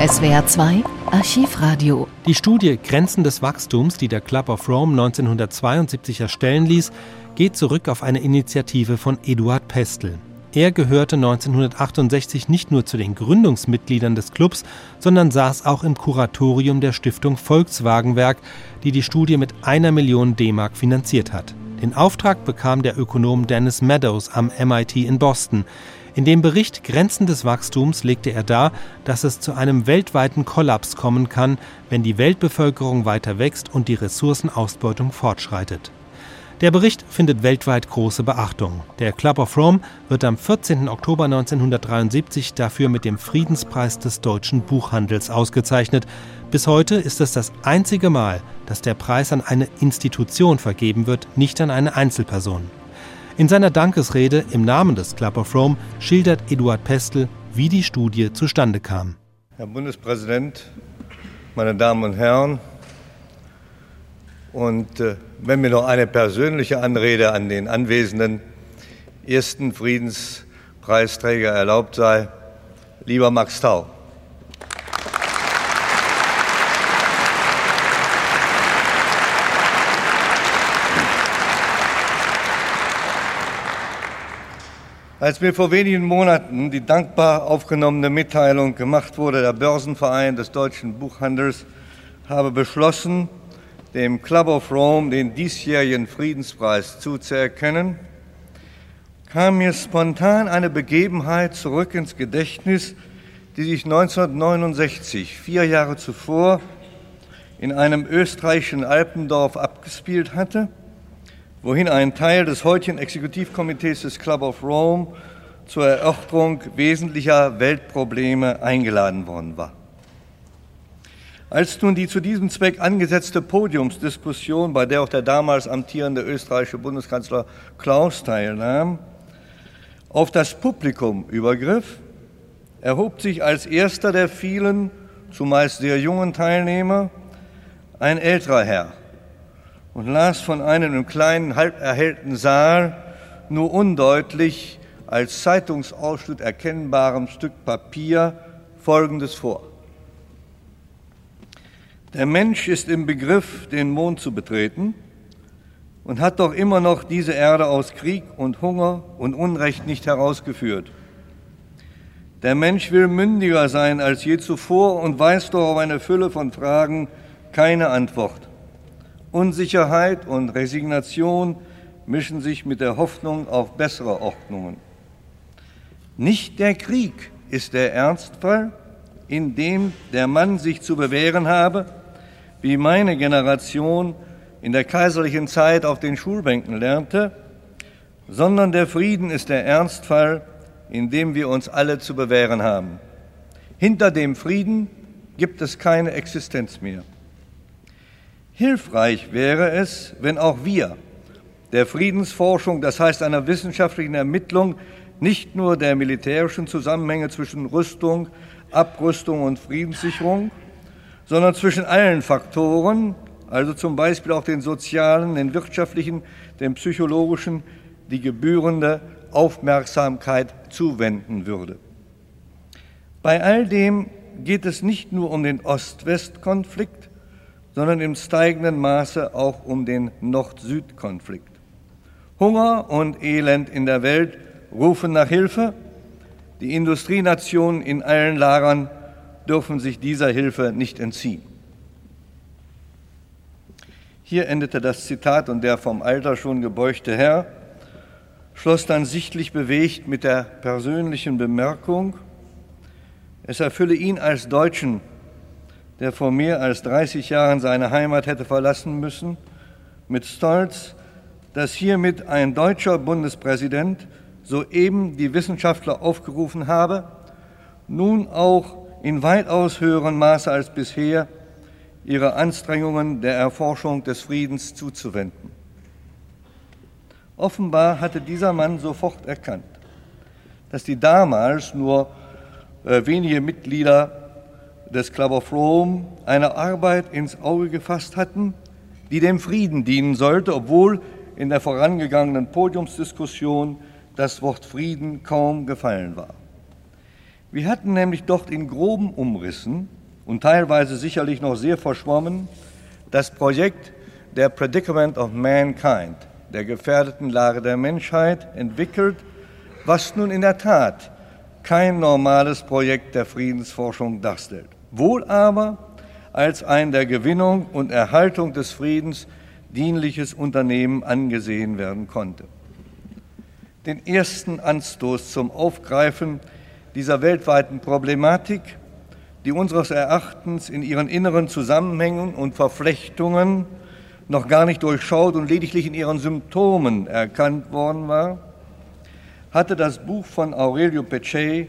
SWR 2 Archivradio. Die Studie Grenzen des Wachstums, die der Club of Rome 1972 erstellen ließ, geht zurück auf eine Initiative von Eduard Pestel. Er gehörte 1968 nicht nur zu den Gründungsmitgliedern des Clubs, sondern saß auch im Kuratorium der Stiftung Volkswagenwerk, die die Studie mit einer Million D-Mark finanziert hat. Den Auftrag bekam der Ökonom Dennis Meadows am MIT in Boston. In dem Bericht Grenzen des Wachstums legte er dar, dass es zu einem weltweiten Kollaps kommen kann, wenn die Weltbevölkerung weiter wächst und die Ressourcenausbeutung fortschreitet. Der Bericht findet weltweit große Beachtung. Der Club of Rome wird am 14. Oktober 1973 dafür mit dem Friedenspreis des deutschen Buchhandels ausgezeichnet. Bis heute ist es das einzige Mal, dass der Preis an eine Institution vergeben wird, nicht an eine Einzelperson. In seiner Dankesrede im Namen des Club of Rome schildert Eduard Pestel, wie die Studie zustande kam. Herr Bundespräsident, meine Damen und Herren, und äh, wenn mir noch eine persönliche Anrede an den anwesenden ersten Friedenspreisträger erlaubt sei, lieber Max Tau. Als mir vor wenigen Monaten die dankbar aufgenommene Mitteilung gemacht wurde, der Börsenverein des deutschen Buchhandels habe beschlossen, dem Club of Rome den diesjährigen Friedenspreis zuzuerkennen, kam mir spontan eine Begebenheit zurück ins Gedächtnis, die sich 1969, vier Jahre zuvor, in einem österreichischen Alpendorf abgespielt hatte, wohin ein Teil des heutigen Exekutivkomitees des Club of Rome zur Erörterung wesentlicher Weltprobleme eingeladen worden war. Als nun die zu diesem Zweck angesetzte Podiumsdiskussion, bei der auch der damals amtierende österreichische Bundeskanzler Klaus teilnahm, auf das Publikum übergriff, erhob sich als erster der vielen, zumeist sehr jungen Teilnehmer, ein älterer Herr und las von einem im kleinen, halb erhellten Saal nur undeutlich als Zeitungsausschnitt erkennbarem Stück Papier Folgendes vor. Der Mensch ist im Begriff, den Mond zu betreten und hat doch immer noch diese Erde aus Krieg und Hunger und Unrecht nicht herausgeführt. Der Mensch will mündiger sein als je zuvor und weiß doch auf eine Fülle von Fragen keine Antwort. Unsicherheit und Resignation mischen sich mit der Hoffnung auf bessere Ordnungen. Nicht der Krieg ist der Ernstfall, in dem der Mann sich zu bewähren habe, wie meine Generation in der kaiserlichen Zeit auf den Schulbänken lernte, sondern der Frieden ist der Ernstfall, in dem wir uns alle zu bewähren haben. Hinter dem Frieden gibt es keine Existenz mehr. Hilfreich wäre es, wenn auch wir der Friedensforschung, das heißt einer wissenschaftlichen Ermittlung nicht nur der militärischen Zusammenhänge zwischen Rüstung, Abrüstung und Friedenssicherung, sondern zwischen allen Faktoren, also zum Beispiel auch den sozialen, den wirtschaftlichen, den psychologischen, die gebührende Aufmerksamkeit zuwenden würde. Bei all dem geht es nicht nur um den Ost-West-Konflikt, sondern im steigenden Maße auch um den Nord-Süd-Konflikt. Hunger und Elend in der Welt rufen nach Hilfe. Die Industrienationen in allen Lagern dürfen sich dieser Hilfe nicht entziehen. Hier endete das Zitat und der vom Alter schon gebeugte Herr schloss dann sichtlich bewegt mit der persönlichen Bemerkung, es erfülle ihn als Deutschen, der vor mehr als 30 Jahren seine Heimat hätte verlassen müssen, mit Stolz, dass hiermit ein deutscher Bundespräsident soeben die Wissenschaftler aufgerufen habe, nun auch in weitaus höherem Maße als bisher ihre Anstrengungen der Erforschung des Friedens zuzuwenden. Offenbar hatte dieser Mann sofort erkannt, dass die damals nur äh, wenige Mitglieder des Club of Rome eine Arbeit ins Auge gefasst hatten, die dem Frieden dienen sollte, obwohl in der vorangegangenen Podiumsdiskussion das Wort Frieden kaum gefallen war. Wir hatten nämlich dort in groben Umrissen und teilweise sicherlich noch sehr verschwommen das Projekt der Predicament of Mankind, der gefährdeten Lage der Menschheit, entwickelt, was nun in der Tat kein normales Projekt der Friedensforschung darstellt. Wohl aber als ein der Gewinnung und Erhaltung des Friedens dienliches Unternehmen angesehen werden konnte. Den ersten Anstoß zum Aufgreifen dieser weltweiten Problematik, die unseres Erachtens in ihren inneren Zusammenhängen und Verflechtungen noch gar nicht durchschaut und lediglich in ihren Symptomen erkannt worden war, hatte das Buch von Aurelio Pecce,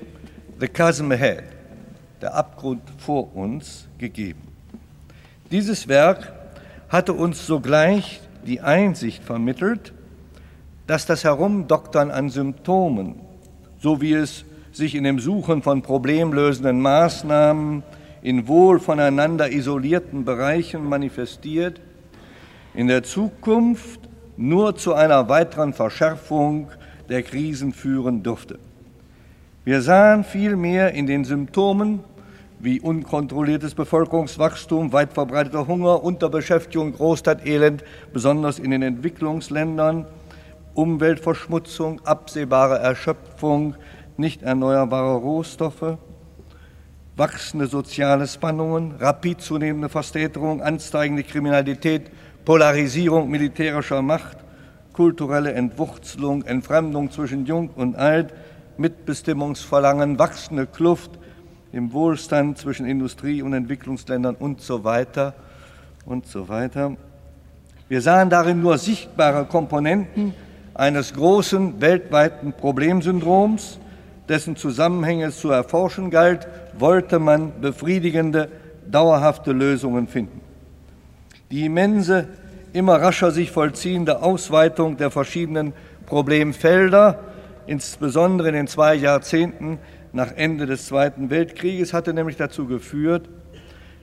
The Chasm Ahead, der Abgrund vor uns, gegeben. Dieses Werk hatte uns sogleich die Einsicht vermittelt, dass das Herumdoktern an Symptomen, so wie es sich in dem Suchen von problemlösenden Maßnahmen in wohl voneinander isolierten Bereichen manifestiert, in der Zukunft nur zu einer weiteren Verschärfung der Krisen führen dürfte. Wir sahen vielmehr in den Symptomen wie unkontrolliertes Bevölkerungswachstum, weit verbreiteter Hunger, Unterbeschäftigung, Großstadtelend, besonders in den Entwicklungsländern, Umweltverschmutzung, absehbare Erschöpfung nicht erneuerbare Rohstoffe, wachsende soziale Spannungen, rapid zunehmende Verstädterung, ansteigende Kriminalität, Polarisierung militärischer Macht, kulturelle Entwurzelung, Entfremdung zwischen Jung und Alt, Mitbestimmungsverlangen, wachsende Kluft im Wohlstand zwischen Industrie- und Entwicklungsländern und so weiter und so weiter. Wir sahen darin nur sichtbare Komponenten eines großen weltweiten Problemsyndroms, dessen Zusammenhänge es zu erforschen galt, wollte man befriedigende, dauerhafte Lösungen finden. Die immense, immer rascher sich vollziehende Ausweitung der verschiedenen Problemfelder, insbesondere in den zwei Jahrzehnten nach Ende des Zweiten Weltkrieges, hatte nämlich dazu geführt,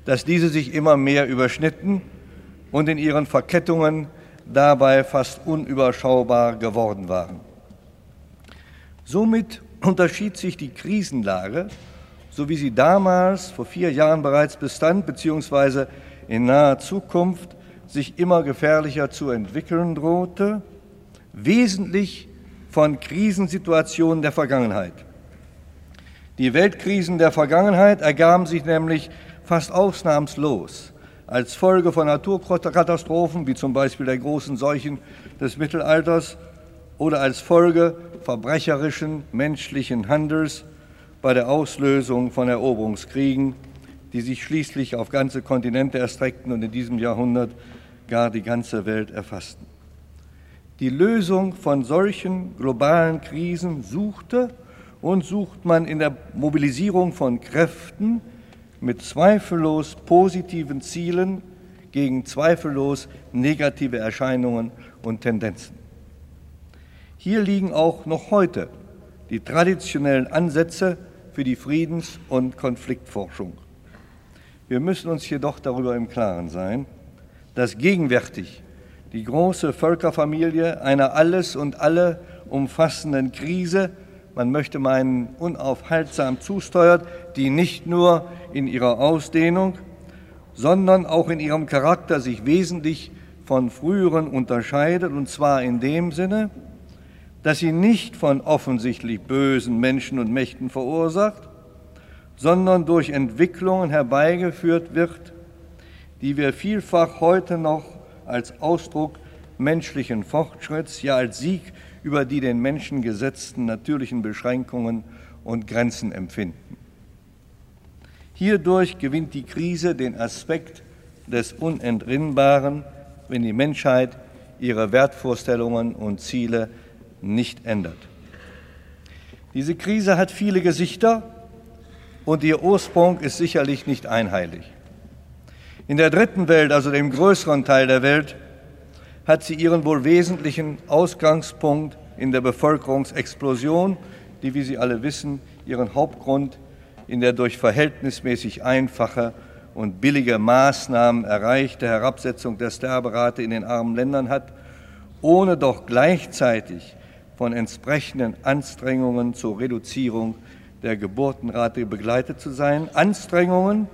dass diese sich immer mehr überschnitten und in ihren Verkettungen dabei fast unüberschaubar geworden waren. Somit unterschied sich die Krisenlage, so wie sie damals vor vier Jahren bereits bestand, beziehungsweise in naher Zukunft sich immer gefährlicher zu entwickeln drohte, wesentlich von Krisensituationen der Vergangenheit. Die Weltkrisen der Vergangenheit ergaben sich nämlich fast ausnahmslos als Folge von Naturkatastrophen, wie zum Beispiel der großen Seuchen des Mittelalters, oder als Folge verbrecherischen menschlichen Handels bei der Auslösung von Eroberungskriegen, die sich schließlich auf ganze Kontinente erstreckten und in diesem Jahrhundert gar die ganze Welt erfassten. Die Lösung von solchen globalen Krisen suchte und sucht man in der Mobilisierung von Kräften mit zweifellos positiven Zielen gegen zweifellos negative Erscheinungen und Tendenzen. Hier liegen auch noch heute die traditionellen Ansätze für die Friedens- und Konfliktforschung. Wir müssen uns jedoch darüber im Klaren sein, dass gegenwärtig die große Völkerfamilie einer alles und alle umfassenden Krise, man möchte meinen, unaufhaltsam zusteuert, die nicht nur in ihrer Ausdehnung, sondern auch in ihrem Charakter sich wesentlich von früheren unterscheidet, und zwar in dem Sinne, dass sie nicht von offensichtlich bösen Menschen und Mächten verursacht, sondern durch Entwicklungen herbeigeführt wird, die wir vielfach heute noch als Ausdruck menschlichen Fortschritts, ja als Sieg über die den Menschen gesetzten natürlichen Beschränkungen und Grenzen empfinden. Hierdurch gewinnt die Krise den Aspekt des Unentrinnbaren, wenn die Menschheit ihre Wertvorstellungen und Ziele nicht ändert. Diese Krise hat viele Gesichter und ihr Ursprung ist sicherlich nicht einheilig. In der dritten Welt, also dem größeren Teil der Welt, hat sie ihren wohl wesentlichen Ausgangspunkt in der Bevölkerungsexplosion, die, wie Sie alle wissen, ihren Hauptgrund in der durch verhältnismäßig einfache und billige Maßnahmen erreichte Herabsetzung der Sterberate in den armen Ländern hat, ohne doch gleichzeitig von entsprechenden Anstrengungen zur Reduzierung der Geburtenrate begleitet zu sein, Anstrengungen,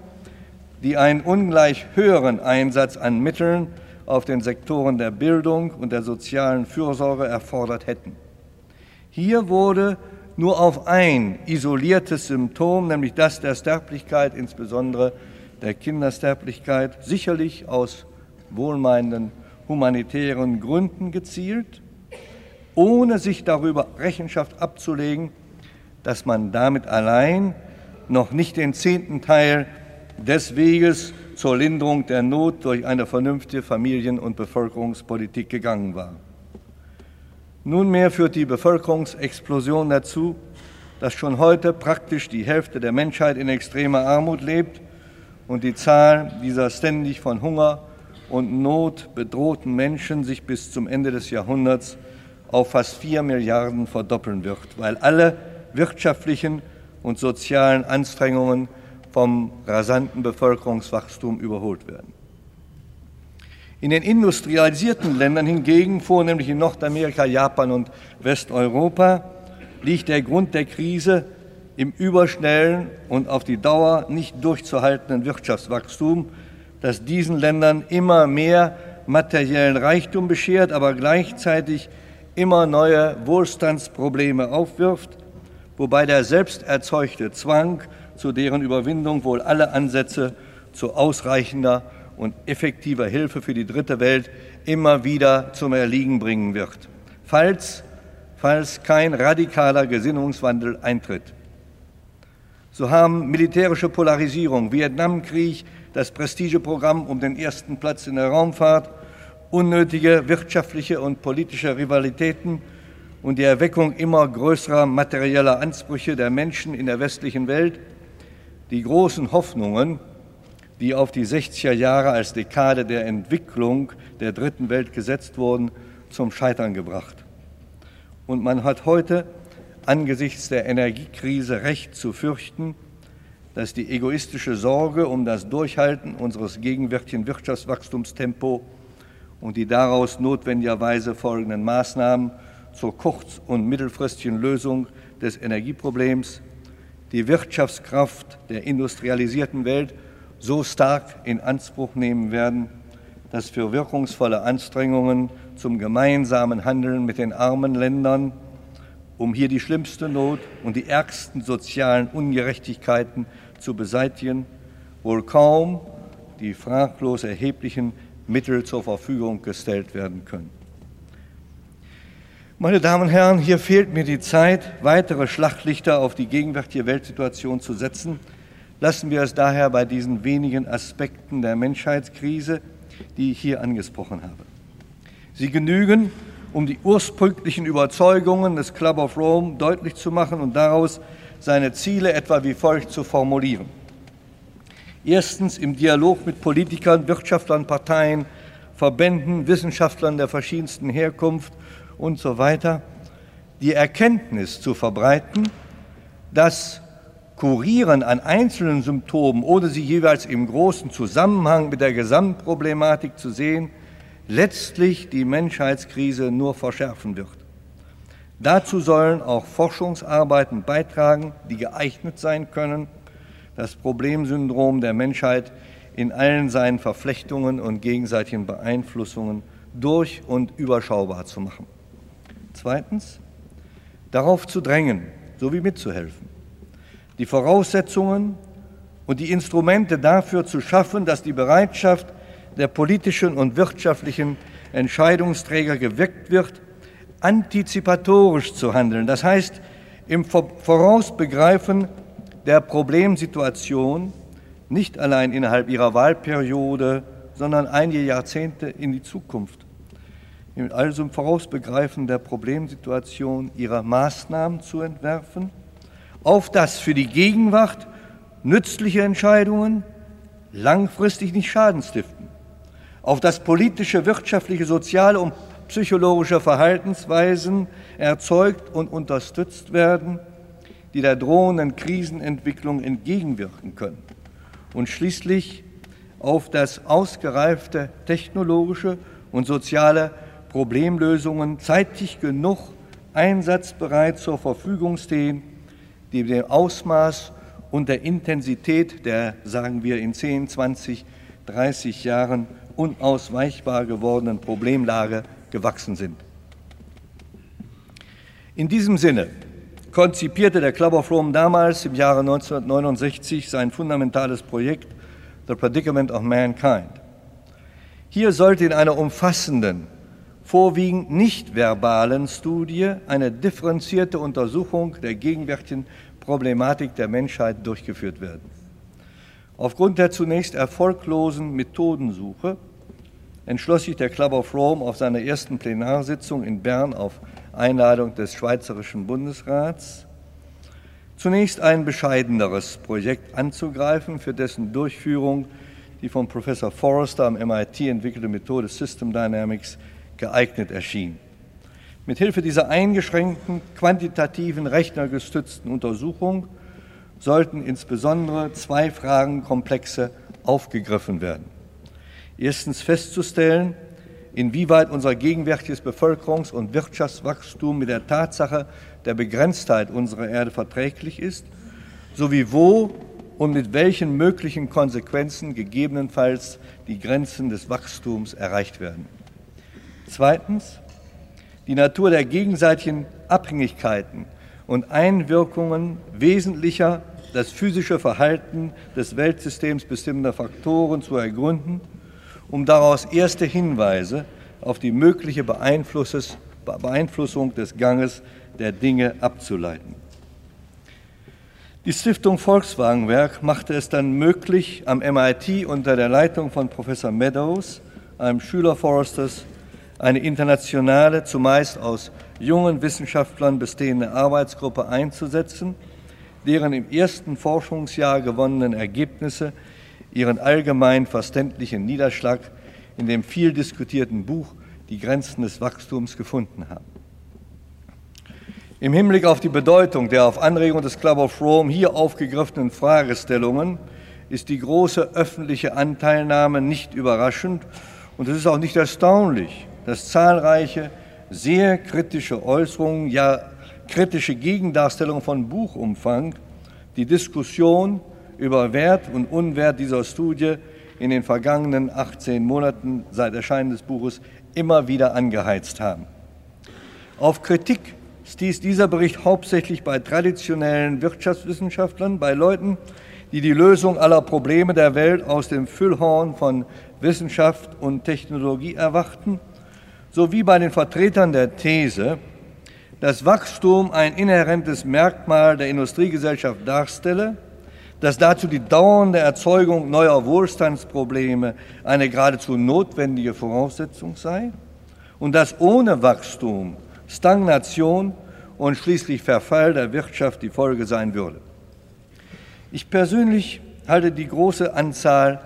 die einen ungleich höheren Einsatz an Mitteln auf den Sektoren der Bildung und der sozialen Fürsorge erfordert hätten. Hier wurde nur auf ein isoliertes Symptom, nämlich das der Sterblichkeit, insbesondere der Kindersterblichkeit, sicherlich aus wohlmeinenden humanitären Gründen gezielt, ohne sich darüber Rechenschaft abzulegen, dass man damit allein noch nicht den zehnten Teil des Weges zur Linderung der Not durch eine vernünftige Familien- und Bevölkerungspolitik gegangen war. Nunmehr führt die Bevölkerungsexplosion dazu, dass schon heute praktisch die Hälfte der Menschheit in extremer Armut lebt und die Zahl dieser ständig von Hunger und Not bedrohten Menschen sich bis zum Ende des Jahrhunderts auf fast vier Milliarden verdoppeln wird, weil alle wirtschaftlichen und sozialen Anstrengungen vom rasanten Bevölkerungswachstum überholt werden. In den industrialisierten Ländern hingegen, vornehmlich in Nordamerika, Japan und Westeuropa, liegt der Grund der Krise im überschnellen und auf die Dauer nicht durchzuhaltenden Wirtschaftswachstum, das diesen Ländern immer mehr materiellen Reichtum beschert, aber gleichzeitig immer neue Wohlstandsprobleme aufwirft, wobei der selbst erzeugte Zwang zu deren Überwindung wohl alle Ansätze zu ausreichender und effektiver Hilfe für die dritte Welt immer wieder zum Erliegen bringen wird, falls, falls kein radikaler Gesinnungswandel eintritt. So haben militärische Polarisierung, Vietnamkrieg, das Prestigeprogramm um den ersten Platz in der Raumfahrt, unnötige wirtschaftliche und politische Rivalitäten und die Erweckung immer größerer materieller Ansprüche der Menschen in der westlichen Welt die großen Hoffnungen, die auf die 60er Jahre als Dekade der Entwicklung der dritten Welt gesetzt wurden, zum Scheitern gebracht. Und man hat heute angesichts der Energiekrise recht zu fürchten, dass die egoistische Sorge um das Durchhalten unseres gegenwärtigen Wirtschaftswachstumstempo und die daraus notwendigerweise folgenden Maßnahmen zur kurz- und mittelfristigen Lösung des Energieproblems die Wirtschaftskraft der industrialisierten Welt so stark in Anspruch nehmen werden, dass für wirkungsvolle Anstrengungen zum gemeinsamen Handeln mit den armen Ländern, um hier die schlimmste Not und die ärgsten sozialen Ungerechtigkeiten zu beseitigen, wohl kaum die fraglos erheblichen Mittel zur Verfügung gestellt werden können. Meine Damen und Herren, hier fehlt mir die Zeit, weitere Schlachtlichter auf die gegenwärtige Weltsituation zu setzen. Lassen wir es daher bei diesen wenigen Aspekten der Menschheitskrise, die ich hier angesprochen habe. Sie genügen, um die ursprünglichen Überzeugungen des Club of Rome deutlich zu machen und daraus seine Ziele etwa wie folgt zu formulieren. Erstens im Dialog mit Politikern, Wirtschaftlern, Parteien, Verbänden, Wissenschaftlern der verschiedensten Herkunft und so weiter, die Erkenntnis zu verbreiten, dass Kurieren an einzelnen Symptomen, ohne sie jeweils im großen Zusammenhang mit der Gesamtproblematik zu sehen, letztlich die Menschheitskrise nur verschärfen wird. Dazu sollen auch Forschungsarbeiten beitragen, die geeignet sein können, das Problemsyndrom der Menschheit in allen seinen Verflechtungen und gegenseitigen Beeinflussungen durch und überschaubar zu machen. Zweitens, darauf zu drängen sowie mitzuhelfen, die Voraussetzungen und die Instrumente dafür zu schaffen, dass die Bereitschaft der politischen und wirtschaftlichen Entscheidungsträger geweckt wird, antizipatorisch zu handeln, das heißt im Vorausbegreifen der Problemsituation, nicht allein innerhalb ihrer Wahlperiode, sondern einige Jahrzehnte in die Zukunft also im Vorausbegreifen der Problemsituation ihrer Maßnahmen zu entwerfen, auf das für die Gegenwart nützliche Entscheidungen langfristig nicht Schaden stiften, auf das politische, wirtschaftliche, soziale und psychologische Verhaltensweisen erzeugt und unterstützt werden, die der drohenden Krisenentwicklung entgegenwirken können. Und schließlich auf das ausgereifte technologische und soziale Problemlösungen zeitig genug einsatzbereit zur Verfügung stehen, die dem Ausmaß und der Intensität der, sagen wir, in 10, 20, 30 Jahren unausweichbar gewordenen Problemlage gewachsen sind. In diesem Sinne konzipierte der Club of Rome damals im Jahre 1969 sein fundamentales Projekt The Predicament of Mankind. Hier sollte in einer umfassenden, vorwiegend nicht verbalen Studie eine differenzierte Untersuchung der gegenwärtigen Problematik der Menschheit durchgeführt werden. Aufgrund der zunächst erfolglosen Methodensuche entschloss sich der Club of Rome auf seiner ersten Plenarsitzung in Bern auf Einladung des Schweizerischen Bundesrats zunächst ein bescheideneres Projekt anzugreifen, für dessen Durchführung die von Professor Forrester am MIT entwickelte Methode System Dynamics geeignet erschien. Mit Hilfe dieser eingeschränkten, quantitativen, rechnergestützten Untersuchung sollten insbesondere zwei Fragenkomplexe aufgegriffen werden. Erstens festzustellen, inwieweit unser gegenwärtiges Bevölkerungs- und Wirtschaftswachstum mit der Tatsache der Begrenztheit unserer Erde verträglich ist, sowie wo und mit welchen möglichen Konsequenzen gegebenenfalls die Grenzen des Wachstums erreicht werden. Zweitens, die Natur der gegenseitigen Abhängigkeiten und Einwirkungen wesentlicher das physische Verhalten des Weltsystems bestimmender Faktoren zu ergründen, um daraus erste Hinweise auf die mögliche Beeinflussung des Ganges der Dinge abzuleiten. Die Stiftung Volkswagenwerk machte es dann möglich, am MIT unter der Leitung von Professor Meadows, einem Schüler Forresters, eine internationale, zumeist aus jungen Wissenschaftlern bestehende Arbeitsgruppe einzusetzen, deren im ersten Forschungsjahr gewonnenen Ergebnisse ihren allgemein verständlichen Niederschlag in dem viel diskutierten Buch Die Grenzen des Wachstums gefunden haben. Im Hinblick auf die Bedeutung der auf Anregung des Club of Rome hier aufgegriffenen Fragestellungen ist die große öffentliche Anteilnahme nicht überraschend und es ist auch nicht erstaunlich, dass zahlreiche sehr kritische Äußerungen, ja kritische Gegendarstellungen von Buchumfang die Diskussion über Wert und Unwert dieser Studie in den vergangenen 18 Monaten seit Erscheinen des Buches immer wieder angeheizt haben. Auf Kritik stieß dieser Bericht hauptsächlich bei traditionellen Wirtschaftswissenschaftlern, bei Leuten, die die Lösung aller Probleme der Welt aus dem Füllhorn von Wissenschaft und Technologie erwarten sowie bei den Vertretern der These, dass Wachstum ein inhärentes Merkmal der Industriegesellschaft darstelle, dass dazu die dauernde Erzeugung neuer Wohlstandsprobleme eine geradezu notwendige Voraussetzung sei und dass ohne Wachstum Stagnation und schließlich Verfall der Wirtschaft die Folge sein würde. Ich persönlich halte die große Anzahl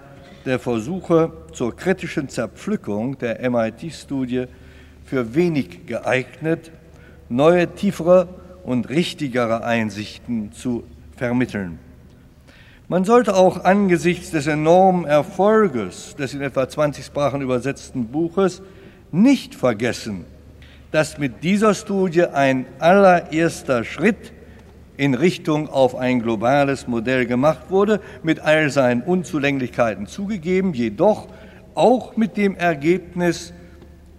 der Versuche zur kritischen Zerpflückung der MIT-Studie für wenig geeignet, neue, tiefere und richtigere Einsichten zu vermitteln. Man sollte auch angesichts des enormen Erfolges des in etwa 20 Sprachen übersetzten Buches nicht vergessen, dass mit dieser Studie ein allererster Schritt in Richtung auf ein globales Modell gemacht wurde, mit all seinen Unzulänglichkeiten zugegeben, jedoch auch mit dem Ergebnis,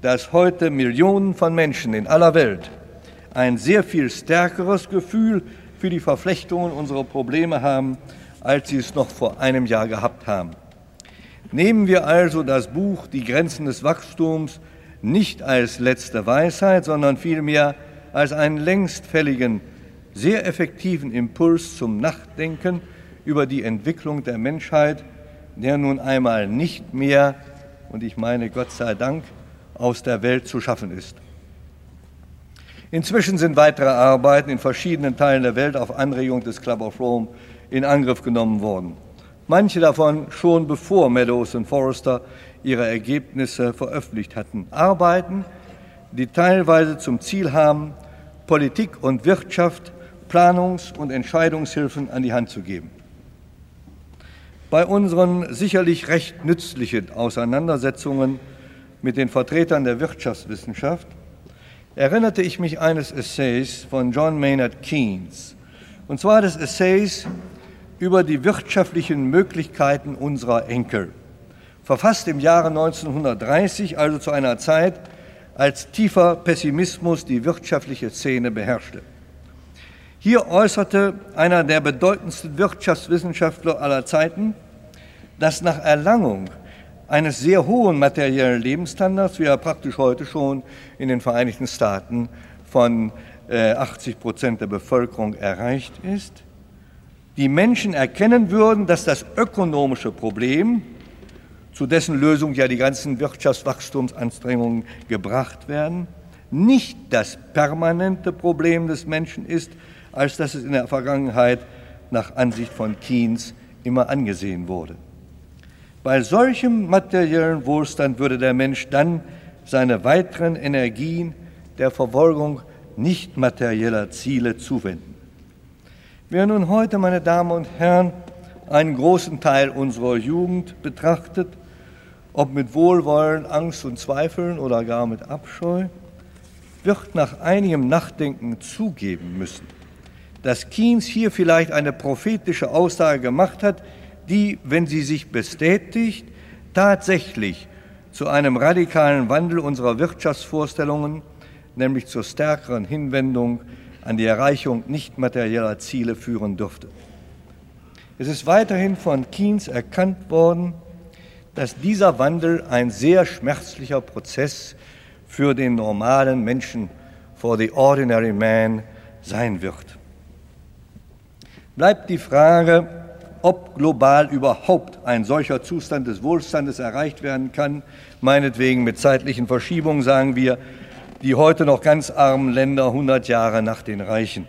dass heute Millionen von Menschen in aller Welt ein sehr viel stärkeres Gefühl für die Verflechtungen unserer Probleme haben, als sie es noch vor einem Jahr gehabt haben. Nehmen wir also das Buch Die Grenzen des Wachstums nicht als letzte Weisheit, sondern vielmehr als einen längst fälligen sehr effektiven Impuls zum Nachdenken über die Entwicklung der Menschheit, der nun einmal nicht mehr, und ich meine Gott sei Dank, aus der Welt zu schaffen ist. Inzwischen sind weitere Arbeiten in verschiedenen Teilen der Welt auf Anregung des Club of Rome in Angriff genommen worden. Manche davon schon bevor Meadows und Forrester ihre Ergebnisse veröffentlicht hatten. Arbeiten, die teilweise zum Ziel haben, Politik und Wirtschaft Planungs- und Entscheidungshilfen an die Hand zu geben. Bei unseren sicherlich recht nützlichen Auseinandersetzungen mit den Vertretern der Wirtschaftswissenschaft erinnerte ich mich eines Essays von John Maynard Keynes, und zwar des Essays über die wirtschaftlichen Möglichkeiten unserer Enkel, verfasst im Jahre 1930, also zu einer Zeit, als tiefer Pessimismus die wirtschaftliche Szene beherrschte. Hier äußerte einer der bedeutendsten Wirtschaftswissenschaftler aller Zeiten, dass nach Erlangung eines sehr hohen materiellen Lebensstandards, wie er praktisch heute schon in den Vereinigten Staaten von 80 äh, Prozent der Bevölkerung erreicht ist, die Menschen erkennen würden, dass das ökonomische Problem, zu dessen Lösung ja die ganzen Wirtschaftswachstumsanstrengungen gebracht werden, nicht das permanente Problem des Menschen ist, als dass es in der Vergangenheit nach Ansicht von Keynes immer angesehen wurde. Bei solchem materiellen Wohlstand würde der Mensch dann seine weiteren Energien der Verfolgung nicht materieller Ziele zuwenden. Wer nun heute, meine Damen und Herren, einen großen Teil unserer Jugend betrachtet, ob mit Wohlwollen, Angst und Zweifeln oder gar mit Abscheu, wird nach einigem Nachdenken zugeben müssen, dass Keynes hier vielleicht eine prophetische Aussage gemacht hat, die, wenn sie sich bestätigt, tatsächlich zu einem radikalen Wandel unserer Wirtschaftsvorstellungen, nämlich zur stärkeren Hinwendung an die Erreichung nicht materieller Ziele führen dürfte. Es ist weiterhin von Keynes erkannt worden, dass dieser Wandel ein sehr schmerzlicher Prozess für den normalen Menschen, for the ordinary man, sein wird bleibt die Frage, ob global überhaupt ein solcher Zustand des Wohlstandes erreicht werden kann, meinetwegen mit zeitlichen Verschiebungen, sagen wir, die heute noch ganz armen Länder 100 Jahre nach den Reichen.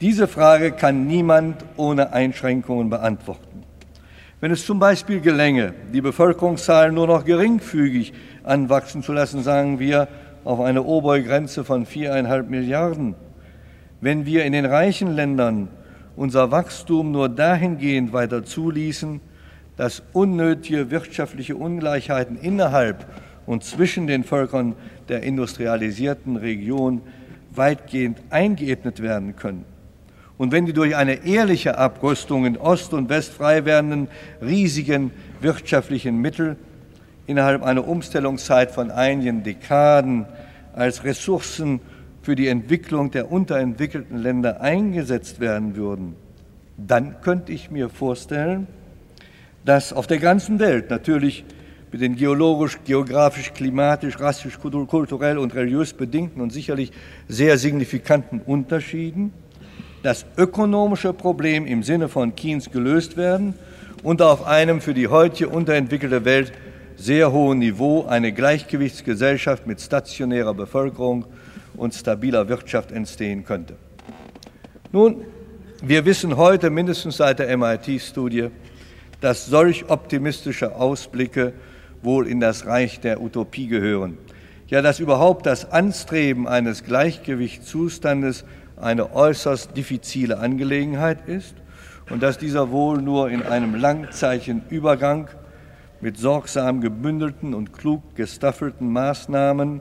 Diese Frage kann niemand ohne Einschränkungen beantworten. Wenn es zum Beispiel gelänge, die Bevölkerungszahl nur noch geringfügig anwachsen zu lassen, sagen wir, auf eine obere Grenze von viereinhalb Milliarden, wenn wir in den reichen Ländern unser Wachstum nur dahingehend weiter zuließen, dass unnötige wirtschaftliche Ungleichheiten innerhalb und zwischen den Völkern der industrialisierten Region weitgehend eingeebnet werden können. Und wenn die durch eine ehrliche Abrüstung in Ost und West frei werdenden riesigen wirtschaftlichen Mittel innerhalb einer Umstellungszeit von einigen Dekaden als Ressourcen für die Entwicklung der unterentwickelten Länder eingesetzt werden würden, dann könnte ich mir vorstellen, dass auf der ganzen Welt natürlich mit den geologisch, geografisch, klimatisch, rassisch, kulturell und religiös bedingten und sicherlich sehr signifikanten Unterschieden das ökonomische Problem im Sinne von Keynes gelöst werden und auf einem für die heutige unterentwickelte Welt sehr hohen Niveau eine Gleichgewichtsgesellschaft mit stationärer Bevölkerung und stabiler Wirtschaft entstehen könnte. Nun, wir wissen heute mindestens seit der MIT-Studie, dass solch optimistische Ausblicke wohl in das Reich der Utopie gehören. Ja, dass überhaupt das Anstreben eines Gleichgewichtszustandes eine äußerst diffizile Angelegenheit ist und dass dieser wohl nur in einem langzeitigen Übergang mit sorgsam gebündelten und klug gestaffelten Maßnahmen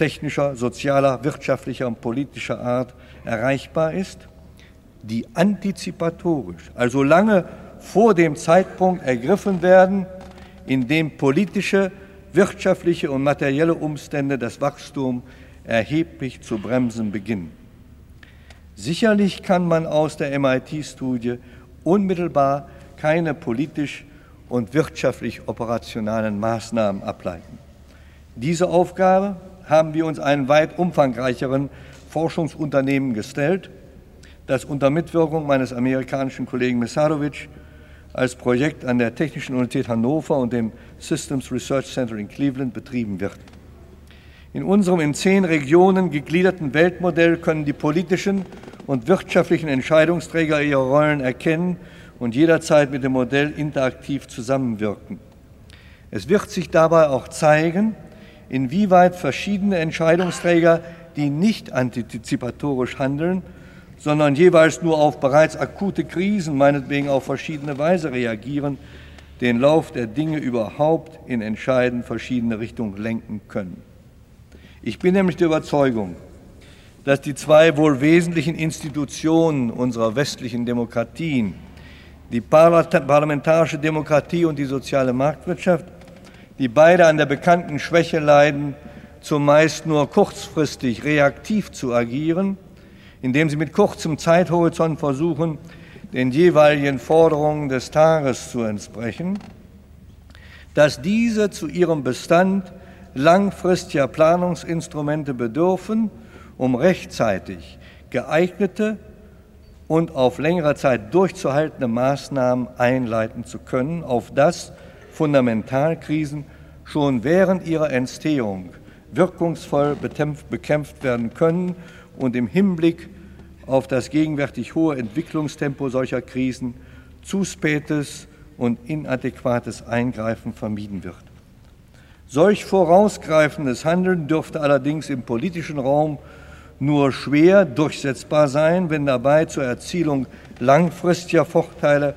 technischer, sozialer, wirtschaftlicher und politischer Art erreichbar ist, die antizipatorisch, also lange vor dem Zeitpunkt ergriffen werden, in dem politische, wirtschaftliche und materielle Umstände das Wachstum erheblich zu bremsen beginnen. Sicherlich kann man aus der MIT-Studie unmittelbar keine politisch und wirtschaftlich operationalen Maßnahmen ableiten. Diese Aufgabe haben wir uns einen weit umfangreicheren Forschungsunternehmen gestellt, das unter Mitwirkung meines amerikanischen Kollegen Mesarovic als Projekt an der Technischen Universität Hannover und dem Systems Research Center in Cleveland betrieben wird. In unserem in zehn Regionen gegliederten Weltmodell können die politischen und wirtschaftlichen Entscheidungsträger ihre Rollen erkennen und jederzeit mit dem Modell interaktiv zusammenwirken. Es wird sich dabei auch zeigen, inwieweit verschiedene Entscheidungsträger, die nicht antizipatorisch handeln, sondern jeweils nur auf bereits akute Krisen, meinetwegen auf verschiedene Weise reagieren, den Lauf der Dinge überhaupt in entscheidend verschiedene Richtungen lenken können. Ich bin nämlich der Überzeugung, dass die zwei wohl wesentlichen Institutionen unserer westlichen Demokratien, die parlamentarische Demokratie und die soziale Marktwirtschaft, die beide an der bekannten Schwäche leiden, zumeist nur kurzfristig reaktiv zu agieren, indem sie mit kurzem Zeithorizont versuchen, den jeweiligen Forderungen des Tages zu entsprechen, dass diese zu ihrem Bestand langfristiger Planungsinstrumente bedürfen, um rechtzeitig geeignete und auf längere Zeit durchzuhaltende Maßnahmen einleiten zu können, auf das Fundamentalkrisen schon während ihrer Entstehung wirkungsvoll bekämpft werden können und im Hinblick auf das gegenwärtig hohe Entwicklungstempo solcher Krisen zu spätes und inadäquates Eingreifen vermieden wird. Solch vorausgreifendes Handeln dürfte allerdings im politischen Raum nur schwer durchsetzbar sein, wenn dabei zur Erzielung langfristiger Vorteile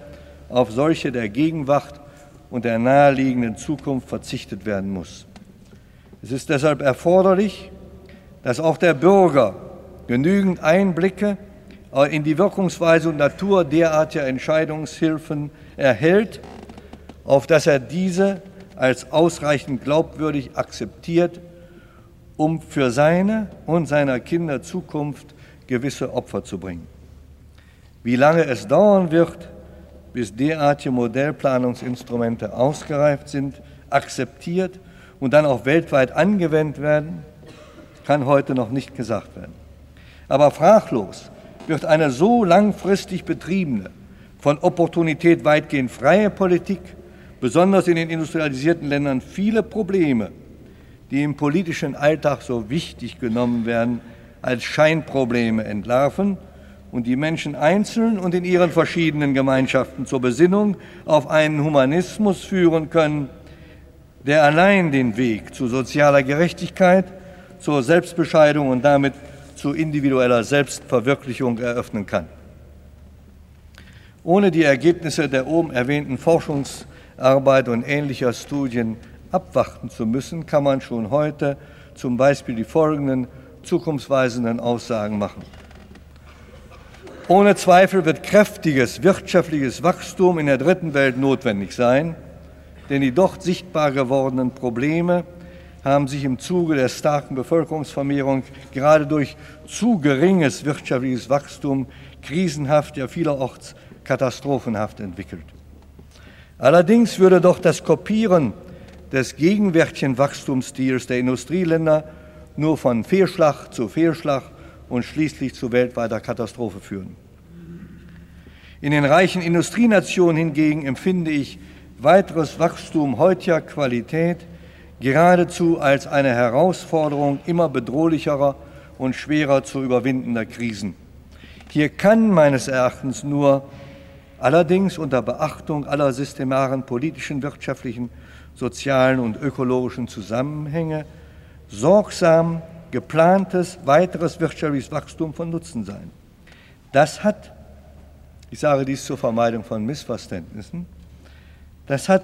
auf solche der Gegenwart und der naheliegenden Zukunft verzichtet werden muss. Es ist deshalb erforderlich, dass auch der Bürger genügend Einblicke in die Wirkungsweise und Natur derartiger Entscheidungshilfen erhält, auf dass er diese als ausreichend glaubwürdig akzeptiert, um für seine und seiner Kinder Zukunft gewisse Opfer zu bringen. Wie lange es dauern wird, bis derartige Modellplanungsinstrumente ausgereift sind, akzeptiert und dann auch weltweit angewendet werden, kann heute noch nicht gesagt werden. Aber fraglos wird eine so langfristig betriebene, von Opportunität weitgehend freie Politik, besonders in den industrialisierten Ländern, viele Probleme, die im politischen Alltag so wichtig genommen werden, als Scheinprobleme entlarven und die Menschen einzeln und in ihren verschiedenen Gemeinschaften zur Besinnung auf einen Humanismus führen können, der allein den Weg zu sozialer Gerechtigkeit, zur Selbstbescheidung und damit zu individueller Selbstverwirklichung eröffnen kann. Ohne die Ergebnisse der oben erwähnten Forschungsarbeit und ähnlicher Studien abwarten zu müssen, kann man schon heute zum Beispiel die folgenden zukunftsweisenden Aussagen machen. Ohne Zweifel wird kräftiges wirtschaftliches Wachstum in der dritten Welt notwendig sein, denn die dort sichtbar gewordenen Probleme haben sich im Zuge der starken Bevölkerungsvermehrung gerade durch zu geringes wirtschaftliches Wachstum krisenhaft, ja vielerorts katastrophenhaft entwickelt. Allerdings würde doch das Kopieren des gegenwärtigen Wachstumsstils der Industrieländer nur von Fehlschlag zu Fehlschlag und schließlich zu weltweiter Katastrophe führen. In den reichen Industrienationen hingegen empfinde ich weiteres Wachstum heutiger Qualität geradezu als eine Herausforderung immer bedrohlicherer und schwerer zu überwindender Krisen. Hier kann meines Erachtens nur allerdings unter Beachtung aller systemaren politischen, wirtschaftlichen, sozialen und ökologischen Zusammenhänge sorgsam geplantes weiteres wirtschaftliches Wachstum von Nutzen sein. Das hat, ich sage dies zur Vermeidung von Missverständnissen, das hat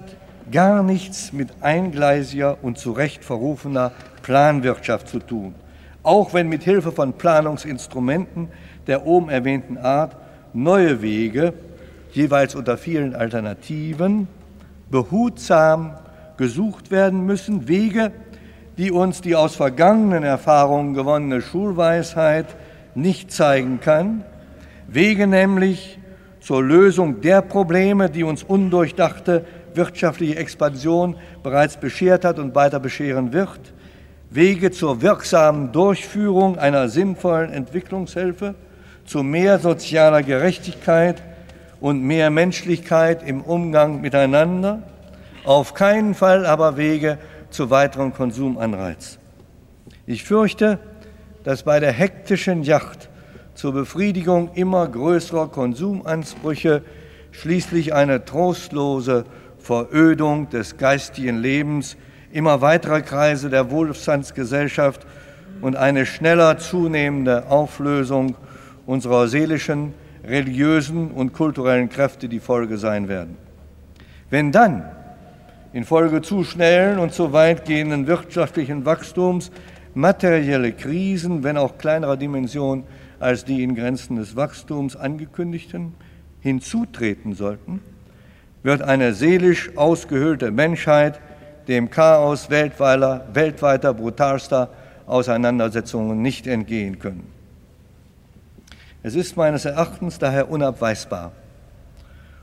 gar nichts mit eingleisiger und zu Recht verrufener Planwirtschaft zu tun, auch wenn mit Hilfe von Planungsinstrumenten der oben erwähnten Art neue Wege, jeweils unter vielen Alternativen, behutsam gesucht werden müssen, Wege, die uns die aus vergangenen Erfahrungen gewonnene Schulweisheit nicht zeigen kann, Wege nämlich zur Lösung der Probleme, die uns undurchdachte wirtschaftliche Expansion bereits beschert hat und weiter bescheren wird, Wege zur wirksamen Durchführung einer sinnvollen Entwicklungshilfe, zu mehr sozialer Gerechtigkeit und mehr Menschlichkeit im Umgang miteinander, auf keinen Fall aber Wege zu weiterem Konsumanreiz. Ich fürchte, dass bei der hektischen Yacht zur Befriedigung immer größerer Konsumansprüche schließlich eine trostlose Verödung des geistigen Lebens immer weiterer Kreise der Wohlstandsgesellschaft und eine schneller zunehmende Auflösung unserer seelischen, religiösen und kulturellen Kräfte die Folge sein werden. Wenn dann infolge zu schnellen und zu weitgehenden wirtschaftlichen Wachstums materielle Krisen, wenn auch kleinerer Dimension als die in Grenzen des Wachstums angekündigten, hinzutreten sollten, wird eine seelisch ausgehöhlte Menschheit dem Chaos weltweiter, weltweiter brutalster Auseinandersetzungen nicht entgehen können. Es ist meines Erachtens daher unabweisbar,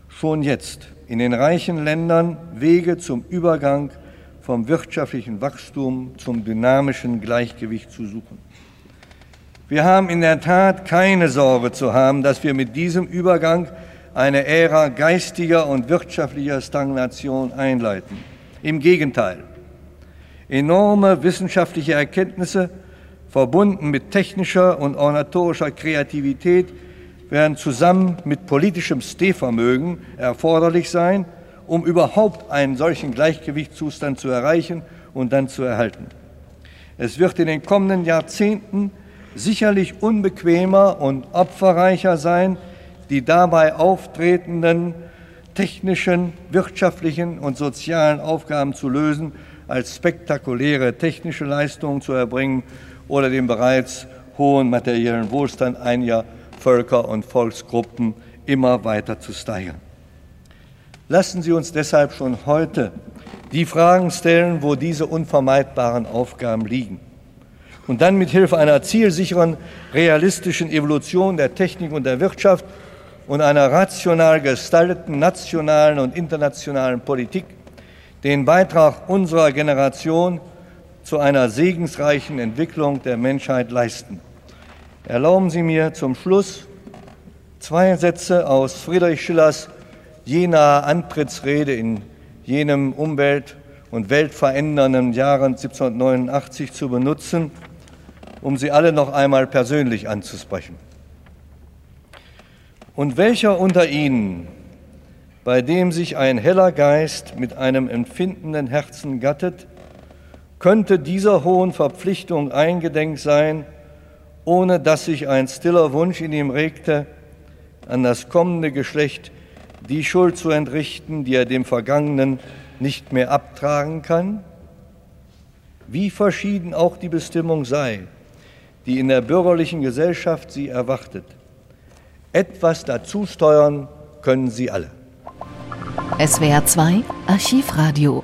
schon jetzt in den reichen Ländern Wege zum Übergang vom wirtschaftlichen Wachstum zum dynamischen Gleichgewicht zu suchen. Wir haben in der Tat keine Sorge zu haben, dass wir mit diesem Übergang eine Ära geistiger und wirtschaftlicher Stagnation einleiten. Im Gegenteil. Enorme wissenschaftliche Erkenntnisse, verbunden mit technischer und ornatorischer Kreativität, werden zusammen mit politischem Stehvermögen erforderlich sein, um überhaupt einen solchen Gleichgewichtszustand zu erreichen und dann zu erhalten. Es wird in den kommenden Jahrzehnten sicherlich unbequemer und opferreicher sein, die dabei auftretenden technischen, wirtschaftlichen und sozialen Aufgaben zu lösen, als spektakuläre technische Leistungen zu erbringen oder den bereits hohen materiellen Wohlstand einiger Völker und Volksgruppen immer weiter zu steigern. Lassen Sie uns deshalb schon heute die Fragen stellen, wo diese unvermeidbaren Aufgaben liegen. Und dann mit Hilfe einer zielsicheren, realistischen Evolution der Technik und der Wirtschaft und einer rational gestalteten nationalen und internationalen Politik den Beitrag unserer Generation zu einer segensreichen Entwicklung der Menschheit leisten. Erlauben Sie mir zum Schluss zwei Sätze aus Friedrich Schillers jener Antrittsrede in jenem umwelt- und weltverändernden Jahren 1789 zu benutzen, um sie alle noch einmal persönlich anzusprechen. Und welcher unter ihnen, bei dem sich ein heller Geist mit einem empfindenden Herzen gattet, könnte dieser hohen Verpflichtung eingedenk sein, ohne dass sich ein stiller Wunsch in ihm regte, an das kommende Geschlecht die Schuld zu entrichten, die er dem Vergangenen nicht mehr abtragen kann? Wie verschieden auch die Bestimmung sei, die in der bürgerlichen Gesellschaft sie erwartet. Etwas dazu steuern können sie alle. SWR 2 Archivradio.